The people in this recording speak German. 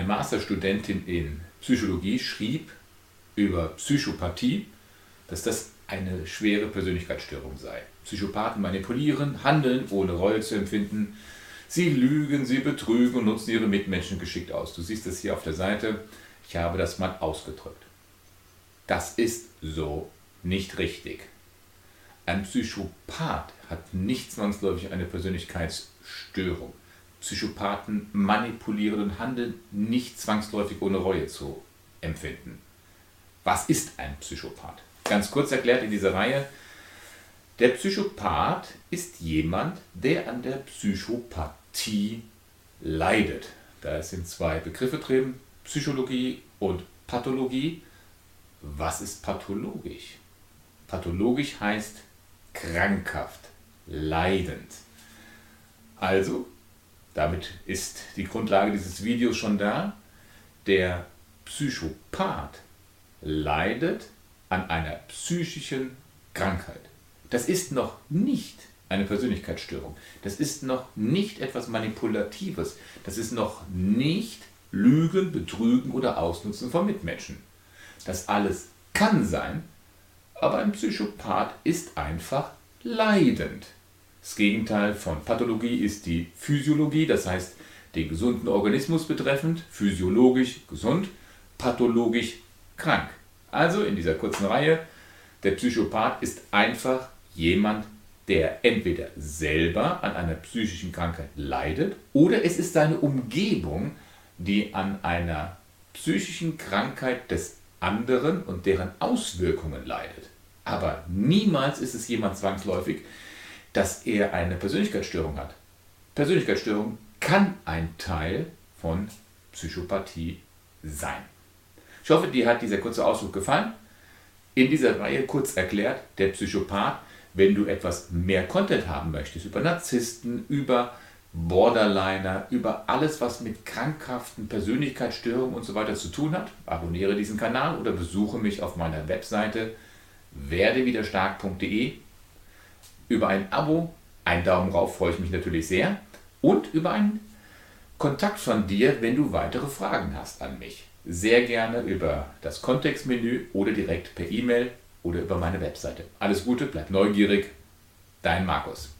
Eine Masterstudentin in Psychologie schrieb über Psychopathie, dass das eine schwere Persönlichkeitsstörung sei. Psychopathen manipulieren, handeln, ohne Reue zu empfinden. Sie lügen, sie betrügen und nutzen ihre Mitmenschen geschickt aus. Du siehst es hier auf der Seite. Ich habe das mal ausgedrückt. Das ist so nicht richtig. Ein Psychopath hat nicht zwangsläufig eine Persönlichkeitsstörung. Psychopathen manipulieren und handeln nicht zwangsläufig ohne Reue zu empfinden. Was ist ein Psychopath? Ganz kurz erklärt in dieser Reihe, der Psychopath ist jemand, der an der Psychopathie leidet. Da sind zwei Begriffe drin, Psychologie und Pathologie. Was ist pathologisch? Pathologisch heißt krankhaft, leidend. Also, damit ist die Grundlage dieses Videos schon da. Der Psychopath leidet an einer psychischen Krankheit. Das ist noch nicht eine Persönlichkeitsstörung. Das ist noch nicht etwas Manipulatives. Das ist noch nicht Lügen, Betrügen oder Ausnutzen von Mitmenschen. Das alles kann sein, aber ein Psychopath ist einfach leidend. Das Gegenteil von Pathologie ist die Physiologie, das heißt den gesunden Organismus betreffend, physiologisch gesund, pathologisch krank. Also in dieser kurzen Reihe, der Psychopath ist einfach jemand, der entweder selber an einer psychischen Krankheit leidet oder es ist seine Umgebung, die an einer psychischen Krankheit des anderen und deren Auswirkungen leidet. Aber niemals ist es jemand zwangsläufig, dass er eine Persönlichkeitsstörung hat. Persönlichkeitsstörung kann ein Teil von Psychopathie sein. Ich hoffe, dir hat dieser kurze Ausdruck gefallen. In dieser Reihe kurz erklärt, der Psychopath, wenn du etwas mehr Content haben möchtest über Narzissten, über Borderliner, über alles, was mit krankhaften Persönlichkeitsstörungen und so weiter zu tun hat, abonniere diesen Kanal oder besuche mich auf meiner Webseite werdewiderstark.de. Über ein Abo, einen Daumen rauf freue ich mich natürlich sehr und über einen Kontakt von dir, wenn du weitere Fragen hast an mich. Sehr gerne über das Kontextmenü oder direkt per E-Mail oder über meine Webseite. Alles Gute, bleib neugierig. Dein Markus.